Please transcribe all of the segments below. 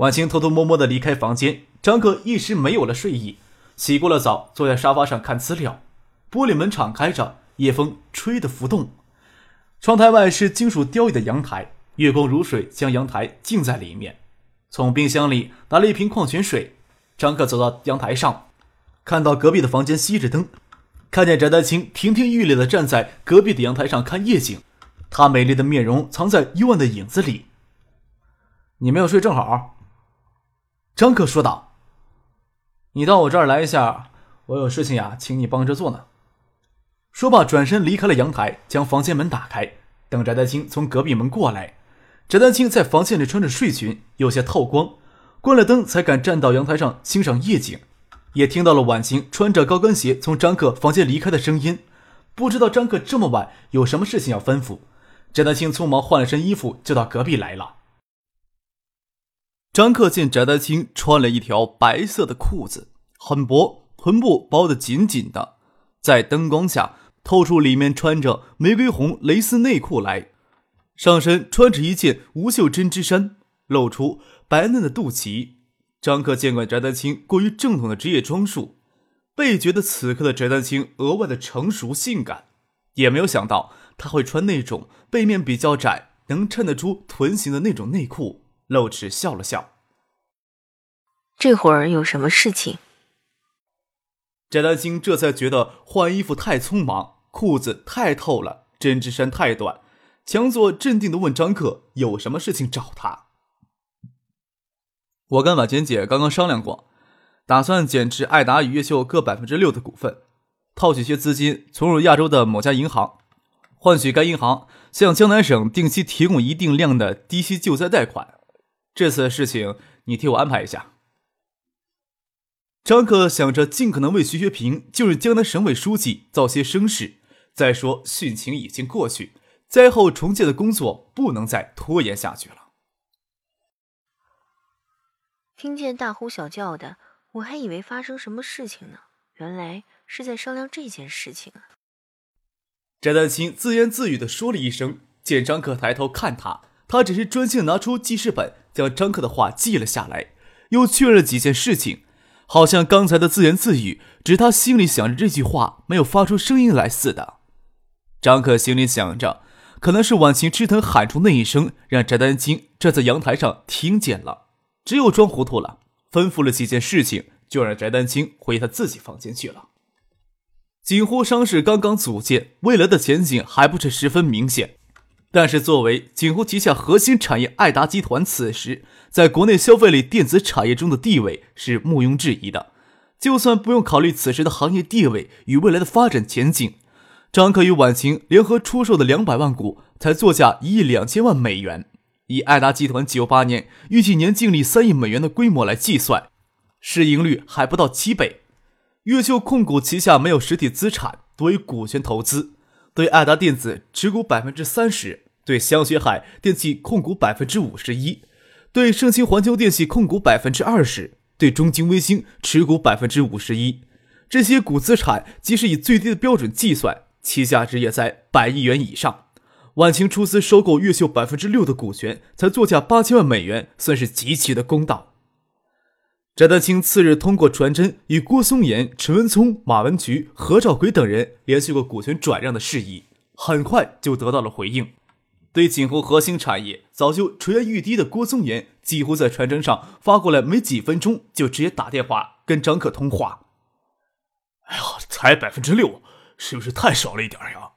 晚清偷偷摸摸的离开房间，张克一时没有了睡意，洗过了澡，坐在沙发上看资料。玻璃门敞开着，夜风吹得浮动。窗台外是金属雕艺的阳台，月光如水，将阳台浸在里面。从冰箱里拿了一瓶矿泉水，张克走到阳台上，看到隔壁的房间熄着灯，看见翟丹青亭亭玉立的站在隔壁的阳台上看夜景，她美丽的面容藏在幽暗的影子里。你没有睡，正好。张克说道：“你到我这儿来一下，我有事情呀，请你帮着做呢。”说罢，转身离开了阳台，将房间门打开，等翟丹青从隔壁门过来。翟丹青在房间里穿着睡裙，有些透光，关了灯才敢站到阳台上欣赏夜景，也听到了婉晴穿着高跟鞋从张克房间离开的声音。不知道张克这么晚有什么事情要吩咐，翟丹青匆忙换了身衣服，就到隔壁来了。张克见翟丹青穿了一条白色的裤子，很薄，臀部包得紧紧的，在灯光下透出里面穿着玫瑰红蕾丝内裤来，上身穿着一件无袖针织衫，露出白嫩的肚脐。张克见惯翟丹青过于正统的职业装束，倍觉得此刻的翟丹青额外的成熟性感，也没有想到他会穿那种背面比较窄，能衬得出臀型的那种内裤。露齿笑了笑。这会儿有什么事情？翟丹青这才觉得换衣服太匆忙，裤子太透了，针织衫太短，强作镇定的问张克有什么事情找他。我跟婉娟姐刚刚商量过，打算减持爱达与越秀各百分之六的股份，套取些资金存入亚洲的某家银行，换取该银行向江南省定期提供一定量的低息救灾贷款。这次的事情，你替我安排一下。张克想着尽可能为徐学平就是江南省委书记造些声势。再说，汛情已经过去，灾后重建的工作不能再拖延下去了。听见大呼小叫的，我还以为发生什么事情呢，原来是在商量这件事情啊。翟丹青自言自语的说了一声，见张克抬头看他。他只是专心拿出记事本，将张克的话记了下来，又确认了几件事情，好像刚才的自言自语只他心里想着这句话，没有发出声音来似的。张克心里想着，可能是婉晴吃疼喊出那一声，让翟丹青站在阳台上听见了，只有装糊涂了，吩咐了几件事情，就让翟丹青回他自己房间去了。锦湖商事刚刚组建，未来的前景还不是十分明显。但是，作为锦湖旗下核心产业，爱达集团此时在国内消费类电子产业中的地位是毋庸置疑的。就算不用考虑此时的行业地位与未来的发展前景，张克与婉晴联合出售的两百万股才作价一亿两千万美元，以爱达集团九八年预计年净利三亿美元的规模来计算，市盈率还不到七倍。越秀控股旗下没有实体资产，多为股权投资。对爱达电子持股百分之三十，对香雪海电器控股百分之五十一，对盛兴环球电器控股百分之二十，对中金微星持股百分之五十一。这些股资产即使以最低的标准计算，其价值也在百亿元以上。晚晴出资收购越秀百分之六的股权，才作价八千万美元，算是极其的公道。翟德清次日通过传真与郭松岩、陈文聪、马文菊、何兆奎等人联系过股权转让的事宜，很快就得到了回应。对锦湖核心产业早就垂涎欲滴的郭松岩，几乎在传真上发过来没几分钟就直接打电话跟张可通话。哎呀，才百分之六，是不是太少了一点呀？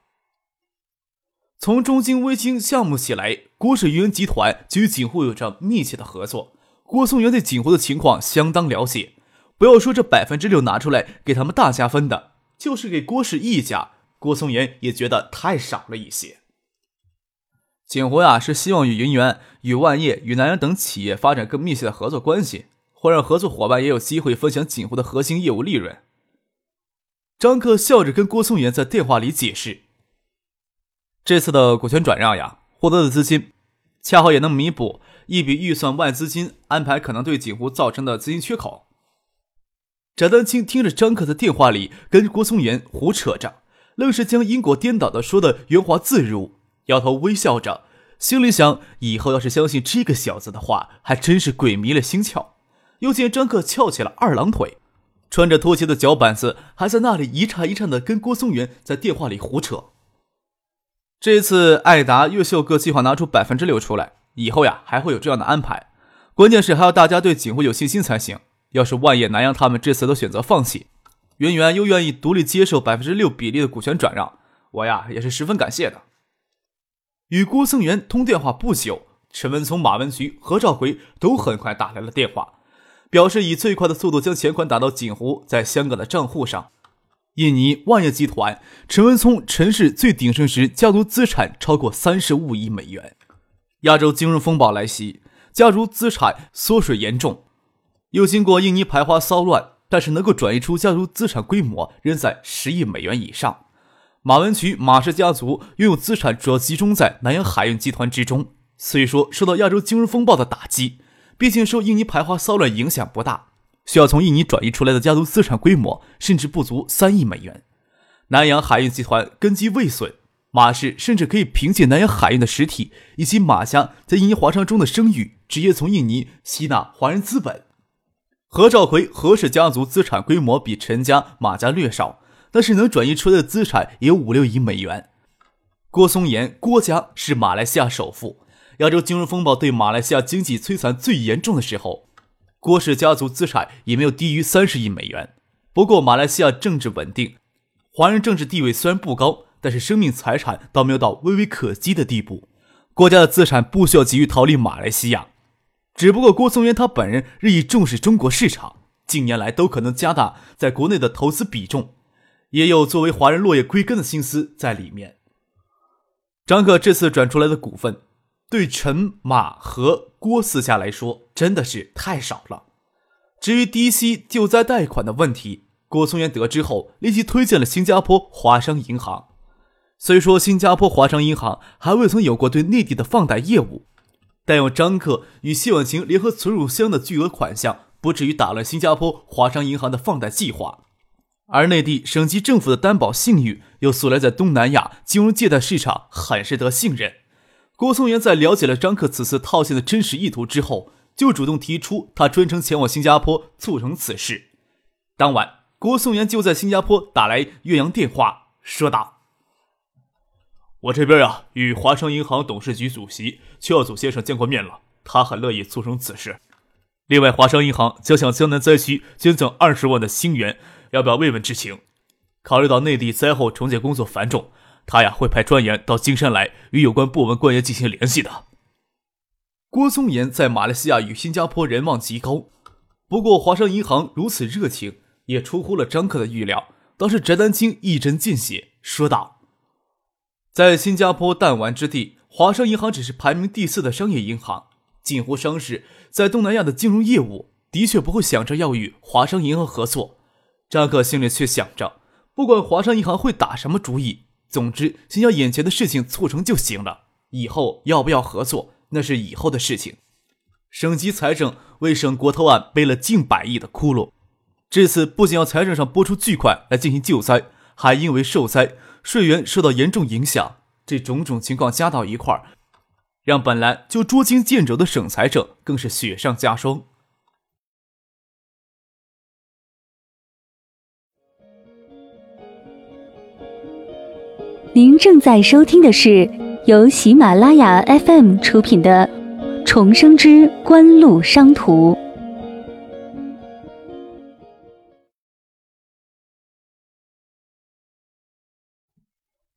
从中金微星项目起来，郭氏云集团就与锦湖有着密切的合作。郭松元对锦湖的情况相当了解，不要说这百分之六拿出来给他们大家分的，就是给郭氏一家，郭松元也觉得太少了一些。锦湖呀，是希望与银元、与万业、与南洋等企业发展更密切的合作关系，会让合作伙伴也有机会分享锦湖的核心业务利润。张克笑着跟郭松元在电话里解释：“这次的股权转让呀，获得的资金，恰好也能弥补一笔预算外资金安排可能对锦湖造成的资金缺口。”翟丹青听着张克在电话里跟郭松元胡扯着，愣是将因果颠倒的说的圆滑自如，摇头微笑着，心里想：以后要是相信这个小子的话，还真是鬼迷了心窍。又见张克翘起了二郎腿。穿着拖鞋的脚板子还在那里一颤一颤的跟郭松元在电话里胡扯。这次艾达越秀各计划拿出百分之六出来，以后呀还会有这样的安排。关键是还要大家对景湖有信心才行。要是万叶南洋他们这次都选择放弃，圆圆又愿意独立接受百分之六比例的股权转让，我呀也是十分感谢的。与郭松元通电话不久，陈文聪、马文菊、何兆奎都很快打来了电话。表示以最快的速度将钱款打到锦湖在香港的账户上。印尼万业集团陈文聪陈氏最鼎盛时，家族资产超过三十五亿美元。亚洲金融风暴来袭，家族资产缩水严重。又经过印尼排华骚乱，但是能够转移出家族资产规模仍在十亿美元以上。马文渠马氏家族拥有资产主要集中在南洋海运集团之中，虽说受到亚洲金融风暴的打击。毕竟受印尼排华骚乱影响不大，需要从印尼转移出来的家族资产规模甚至不足三亿美元。南洋海运集团根基未损，马氏甚至可以凭借南洋海运的实体以及马家在印尼华商中的声誉，直接从印尼吸纳华人资本。何兆奎何氏家族资产规模比陈家、马家略少，但是能转移出来的资产也有五六亿美元。郭松岩郭家是马来西亚首富。亚洲金融风暴对马来西亚经济摧残最严重的时候，郭氏家族资产也没有低于三十亿美元。不过，马来西亚政治稳定，华人政治地位虽然不高，但是生命财产倒没有到微微可击的地步。国家的资产不需要急于逃离马来西亚，只不过郭松元他本人日益重视中国市场，近年来都可能加大在国内的投资比重，也有作为华人落叶归根的心思在里面。张克这次转出来的股份。对陈、马和郭四下来说，真的是太少了。至于低息救灾贷款的问题，郭松元得知后，立即推荐了新加坡华商银行。虽说新加坡华商银行还未曾有过对内地的放贷业务，但有张克与谢婉晴联合存入箱的巨额款项，不至于打乱新加坡华商银行的放贷计划。而内地省级政府的担保信誉，又素来在东南亚金融借贷市场很是得信任。郭松元在了解了张克此次套现的真实意图之后，就主动提出他专程前往新加坡促成此事。当晚，郭松元就在新加坡打来岳阳电话，说道：“我这边啊，与华商银行董事局主席邱耀祖先生见过面了，他很乐意促成此事。另外，华商银行将向江南灾区捐赠二十万的新元，要不要慰问之情。考虑到内地灾后重建工作繁重。”他呀会派专员到金山来与有关部门官员进行联系的。郭松岩在马来西亚与新加坡人望极高，不过华商银行如此热情也出乎了张克的预料。倒是翟丹青一针见血说道：“在新加坡弹丸之地，华商银行只是排名第四的商业银行。近乎商事在东南亚的金融业务的确不会想着要与华商银行合作。张克心里却想着，不管华商银行会打什么主意。”总之，先将眼前的事情促成就行了。以后要不要合作，那是以后的事情。省级财政为省国投案背了近百亿的窟窿，这次不仅要财政上拨出巨款来进行救灾，还因为受灾税源受到严重影响。这种种情况加到一块儿，让本来就捉襟见肘的省财政更是雪上加霜。您正在收听的是由喜马拉雅 FM 出品的《重生之官路商途》。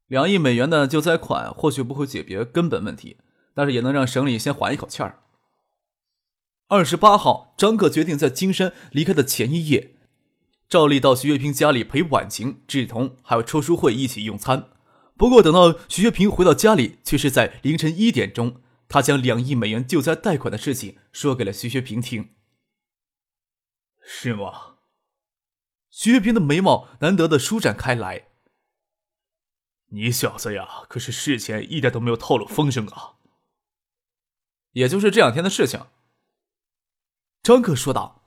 两亿美元的救灾款或许不会解决根本问题，但是也能让省里先缓一口气儿。二十八号，张克决定在金山离开的前一夜，照例到徐月平家里陪婉晴、志同还有周书慧一起用餐。不过，等到徐学平回到家里，却是在凌晨一点钟。他将两亿美元救灾贷款的事情说给了徐学平听。是吗？徐学平的眉毛难得的舒展开来。你小子呀，可是事前一点都没有透露风声啊！也就是这两天的事情。张克说道：“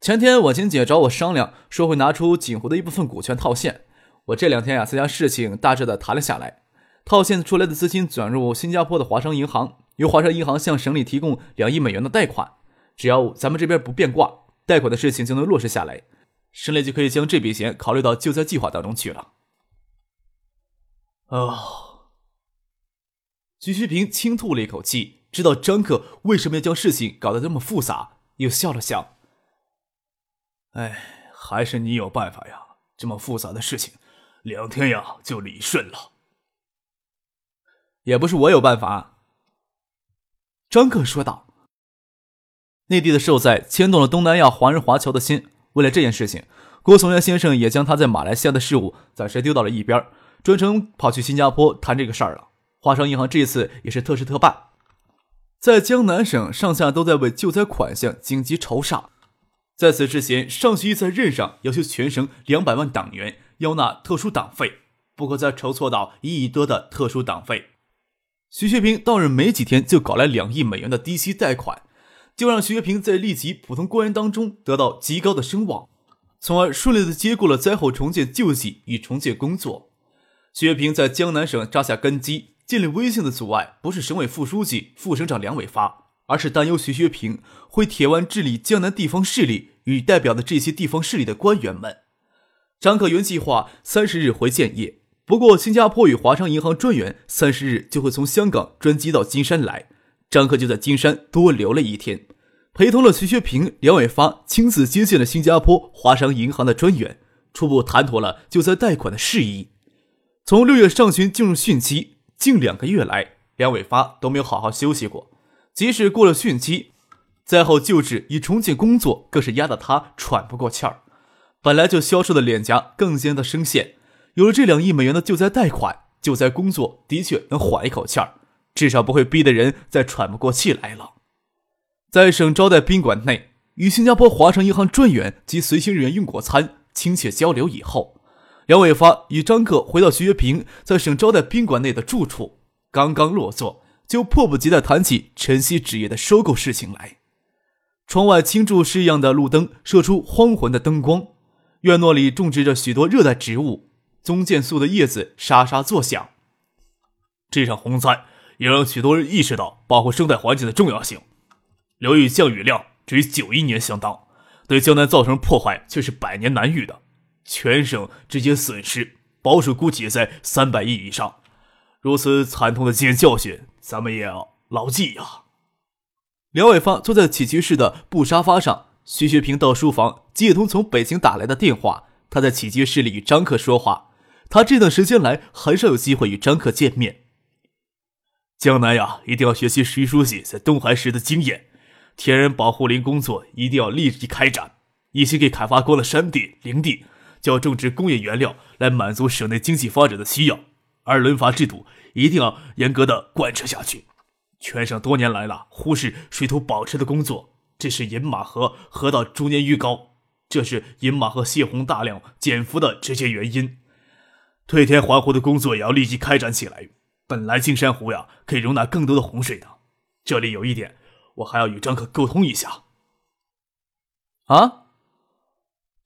前天婉晴姐找我商量，说会拿出锦湖的一部分股权套现。我这两天呀，才将事情大致的谈了下来。套现出来的资金转入新加坡的华商银行，由华商银行向省里提供两亿美元的贷款。只要咱们这边不变卦，贷款的事情就能落实下来。”省里就可以将这笔钱考虑到救灾计划当中去了。哦，徐旭平轻吐了一口气，知道张克为什么要将事情搞得这么复杂，又笑了笑。哎，还是你有办法呀！这么复杂的事情，两天呀就理顺了。也不是我有办法。张克说道：“内地的受灾牵动了东南亚华人华侨的心。”为了这件事情，郭松元先生也将他在马来西亚的事务暂时丢到了一边，专程跑去新加坡谈这个事儿了。华商银行这次也是特事特办，在江南省上下都在为救灾款项紧急筹上。在此之前，上级在任上要求全省两百万党员要纳特殊党费，不可再筹措到一亿多的特殊党费。徐学平到任没几天，就搞来两亿美元的低息贷款。就让徐学平在立即普通官员当中得到极高的声望，从而顺利的接过了灾后重建救济与重建工作。徐学平在江南省扎下根基，建立威信的阻碍不是省委副书记、副省长梁伟发，而是担忧徐学平会铁腕治理江南地方势力与代表的这些地方势力的官员们。张克原计划三十日回建业，不过新加坡与华商银行专员三十日就会从香港专机到金山来。张克就在金山多留了一天，陪同了徐学平、梁伟发，亲自接见了新加坡华商银行的专员，初步谈妥了救灾贷款的事宜。从六月上旬进入汛期，近两个月来，梁伟发都没有好好休息过。即使过了汛期，灾后救治与重建工作更是压得他喘不过气儿。本来就消瘦的脸颊更加的深陷。有了这两亿美元的救灾贷款，救灾工作的确能缓一口气儿。至少不会逼得人再喘不过气来了。在省招待宾馆内，与新加坡华商银行专员及随行人员用过餐，亲切交流以后，梁伟发与张克回到徐学平在省招待宾馆内的住处。刚刚落座，就迫不及待谈起晨曦纸业的收购事情来。窗外青柱式样的路灯射出黄昏的灯光，院落里种植着许多热带植物，棕箭树的叶子沙沙作响。这场洪灾。也让许多人意识到保护生态环境的重要性。流域降雨量只与九一年相当，对江南造成破坏却是百年难遇的。全省直接损失保守估计在三百亿以上。如此惨痛的经验教训，咱们也要牢记呀。梁伟发坐在起居室的布沙发上，徐学平到书房接通从北京打来的电话。他在起居室里与张克说话。他这段时间来很少有机会与张克见面。江南呀，一定要学习徐书记在东海时的经验，天然保护林工作一定要立即开展。一些给开发过了山地、林地，就要种植工业原料来满足省内经济发展的需要。而轮罚制度一定要严格的贯彻下去。全省多年来了忽视水土保持的工作，这是饮马河河道逐年淤高，这是饮马河泄洪大量减幅的直接原因。退田还湖的工作也要立即开展起来。本来金山湖呀可以容纳更多的洪水的，这里有一点，我还要与张克沟通一下。啊，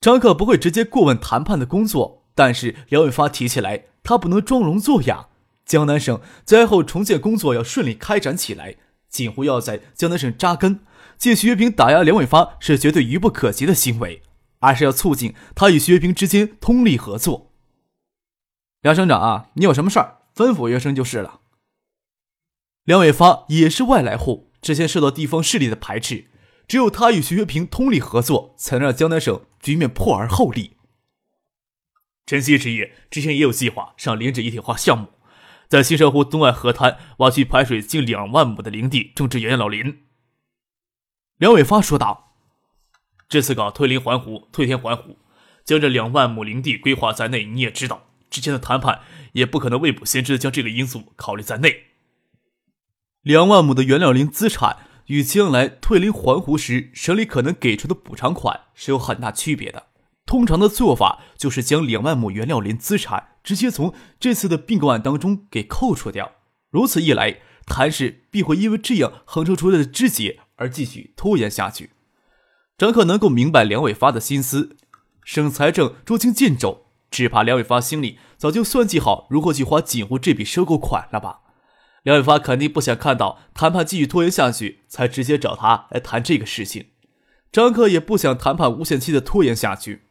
张克不会直接过问谈判的工作，但是梁伟发提起来，他不能装聋作哑。江南省灾后重建工作要顺利开展起来，锦湖要在江南省扎根，借徐学平打压梁伟发是绝对愚不可及的行为，而是要促进他与徐学平之间通力合作。梁省长啊，你有什么事儿？吩咐约声就是了。梁伟发也是外来户，之前受到地方势力的排斥，只有他与徐学平通力合作，才能让江南省局面破而后立。晨曦实业之前也有计划上林质一体化项目，在新社湖东岸河滩挖去排水近两万亩的林地，种植原老林。梁伟发说道：“这次搞退林还湖、退田还湖，将这两万亩林地规划在内，你也知道。”之前的谈判也不可能未卜先知的将这个因素考虑在内。两万亩的原料林资产与将来退林还湖时省里可能给出的补偿款是有很大区别的。通常的做法就是将两万亩原料林资产直接从这次的并购案当中给扣除掉。如此一来，谭氏必会因为这样横抽出来的枝节而继续拖延下去。张克能够明白梁伟发的心思，省财政捉襟见肘，只怕梁伟发心里早就算计好如何去花锦湖这笔收购款了吧。梁伟发肯定不想看到谈判继续拖延下去，才直接找他来谈这个事情。张克也不想谈判无限期的拖延下去。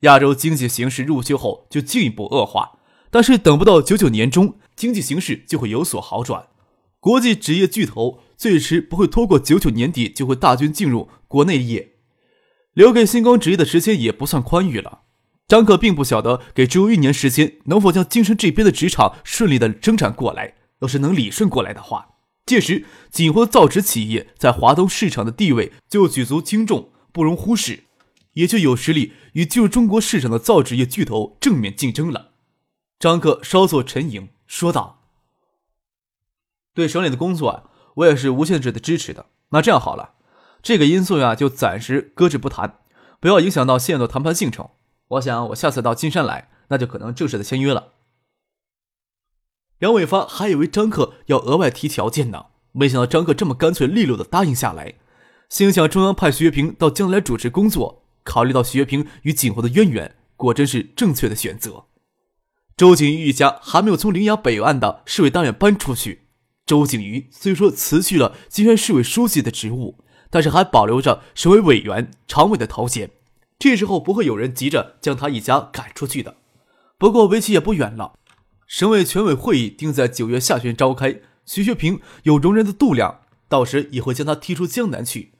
亚洲经济形势入秋后就进一步恶化，但是等不到九九年中，经济形势就会有所好转。国际纸业巨头最迟不会拖过九九年底就会大军进入国内业，留给星光纸业的时间也不算宽裕了。张克并不晓得给只有一年时间能否将京城这边的纸厂顺利的生产过来。要是能理顺过来的话，届时锦湖造纸企业在华东市场的地位就举足轻重，不容忽视，也就有实力与进入中国市场的造纸业巨头正面竞争了。张克稍作沉吟，说道：“对省里的工作啊，我也是无限制的支持的。那这样好了，这个因素呀就暂时搁置不谈，不要影响到现在的谈判进程。我想我下次到金山来，那就可能正式的签约了。”梁伟发还以为张克要额外提条件呢，没想到张克这么干脆利落的答应下来。心想中央派徐月平到将来主持工作，考虑到徐月平与景湖的渊源，果真是正确的选择。周景瑜一家还没有从陵崖北岸的市委大院搬出去。周景瑜虽说辞去了金山市委书记的职务，但是还保留着省委委员、常委的头衔。这时候不会有人急着将他一家赶出去的。不过为期也不远了。省委全委会议定在九月下旬召开，徐学平有容人的度量，到时也会将他踢出江南去。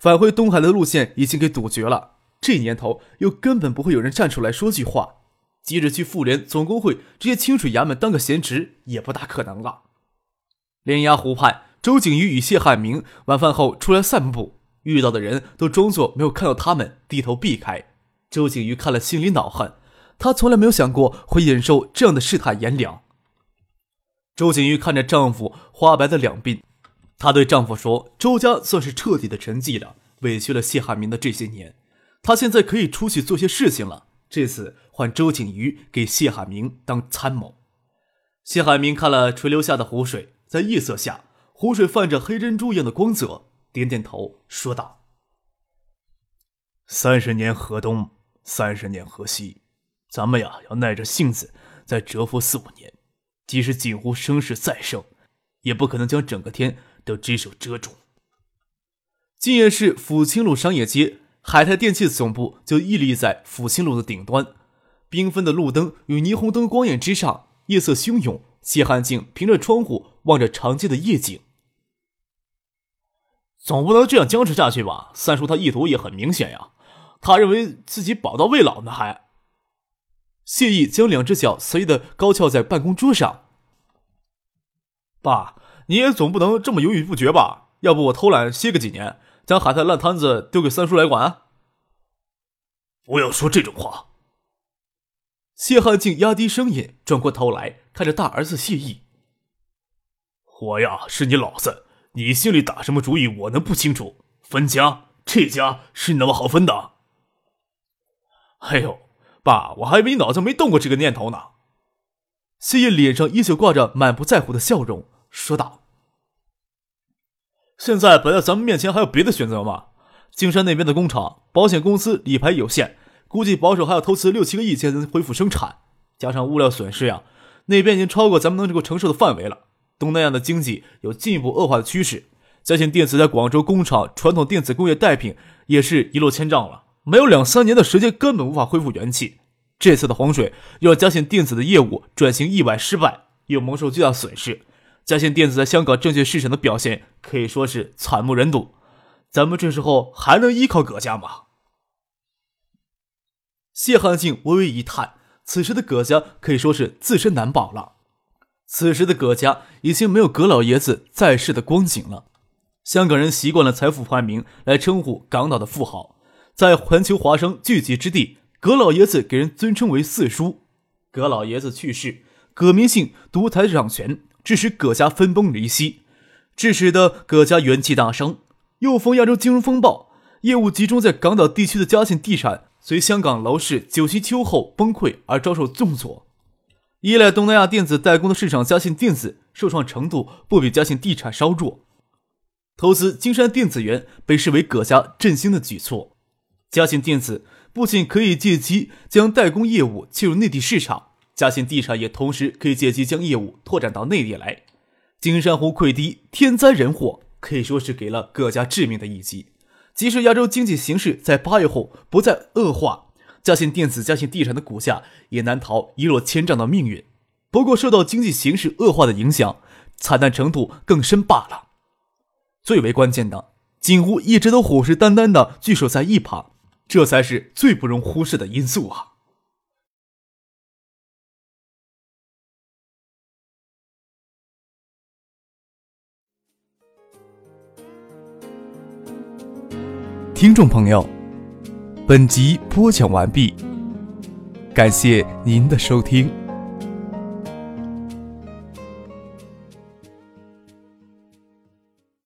返回东海的路线已经给堵绝了，这年头又根本不会有人站出来说句话，急着去妇联总工会直接清水衙门当个闲职也不大可能了。连崖湖畔，周景瑜与谢汉明晚饭后出来散步，遇到的人都装作没有看到他们，低头避开。周景瑜看了心里恼恨。她从来没有想过会忍受这样的世态炎凉。周景瑜看着丈夫花白的两鬓，她对丈夫说：“周家算是彻底的沉寂了，委屈了谢汉民的这些年，她现在可以出去做些事情了。这次换周景瑜给谢海明当参谋。”谢海明看了垂流下的湖水，在夜色下，湖水泛着黑珍珠一样的光泽，点点头说道：“三十年河东，三十年河西。”咱们呀，要耐着性子再蛰伏四五年，即使锦湖声势再盛，也不可能将整个天都只手遮住。今夜市抚清路商业街，海泰电器总部就屹立在抚清路的顶端，缤纷的路灯与霓虹灯光焰之上，夜色汹涌。谢汉静凭着窗户望着长街的夜景，总不能这样僵持下去吧？三叔他意图也很明显呀，他认为自己宝刀未老呢，还。谢意将两只脚随意的高翘在办公桌上。爸，你也总不能这么犹豫不决吧？要不我偷懒歇个几年，将海滩烂摊子丢给三叔来管？不要说这种话。谢汉竟压低声音，转过头来看着大儿子谢毅：“我呀，是你老子，你心里打什么主意，我能不清楚？分家，这家是那么好分的？哎呦！”爸，我还以为脑子没动过这个念头呢。谢烨脸上依旧挂着满不在乎的笑容，说道：“现在摆在咱们面前还有别的选择吗？金山那边的工厂，保险公司理赔有限，估计保守还要投资六七个亿才能恢复生产，加上物料损失呀，那边已经超过咱们能够承受的范围了。东南亚的经济有进一步恶化的趋势，嘉信电子在广州工厂传统电子工业代品也是一落千丈了。”没有两三年的时间，根本无法恢复元气。这次的洪水又让嘉信电子的业务转型意外失败，又蒙受巨大损失。嘉信电子在香港证券市场的表现可以说是惨不忍睹。咱们这时候还能依靠葛家吗？谢汉静微微一叹，此时的葛家可以说是自身难保了。此时的葛家已经没有葛老爷子在世的光景了。香港人习惯了财富排名来称呼港岛的富豪。在环球华商聚集之地，葛老爷子给人尊称为四叔。葛老爷子去世，葛明信独台掌权，致使葛家分崩离析。致使得葛家元气大伤。又逢亚洲金融风暴，业务集中在港岛地区的嘉信地产，随香港楼市九七秋后崩溃而遭受重挫。依赖东南亚电子代工的市场，嘉信电子受创程度不比嘉信地产稍弱。投资金山电子园被视为葛家振兴的举措。嘉信电子不仅可以借机将代工业务切入内地市场，嘉信地产也同时可以借机将业务拓展到内地来。金山湖溃堤，天灾人祸。可以说是给了葛家致命的一击。即使亚洲经济形势在八月后不再恶化，嘉信电子、嘉信地产的股价也难逃一落千丈的命运。不过，受到经济形势恶化的影响，惨淡程度更深罢了。最为关键的，景湖一直都虎视眈眈的聚守在一旁，这才是最不容忽视的因素啊！听众朋友，本集播讲完毕，感谢您的收听。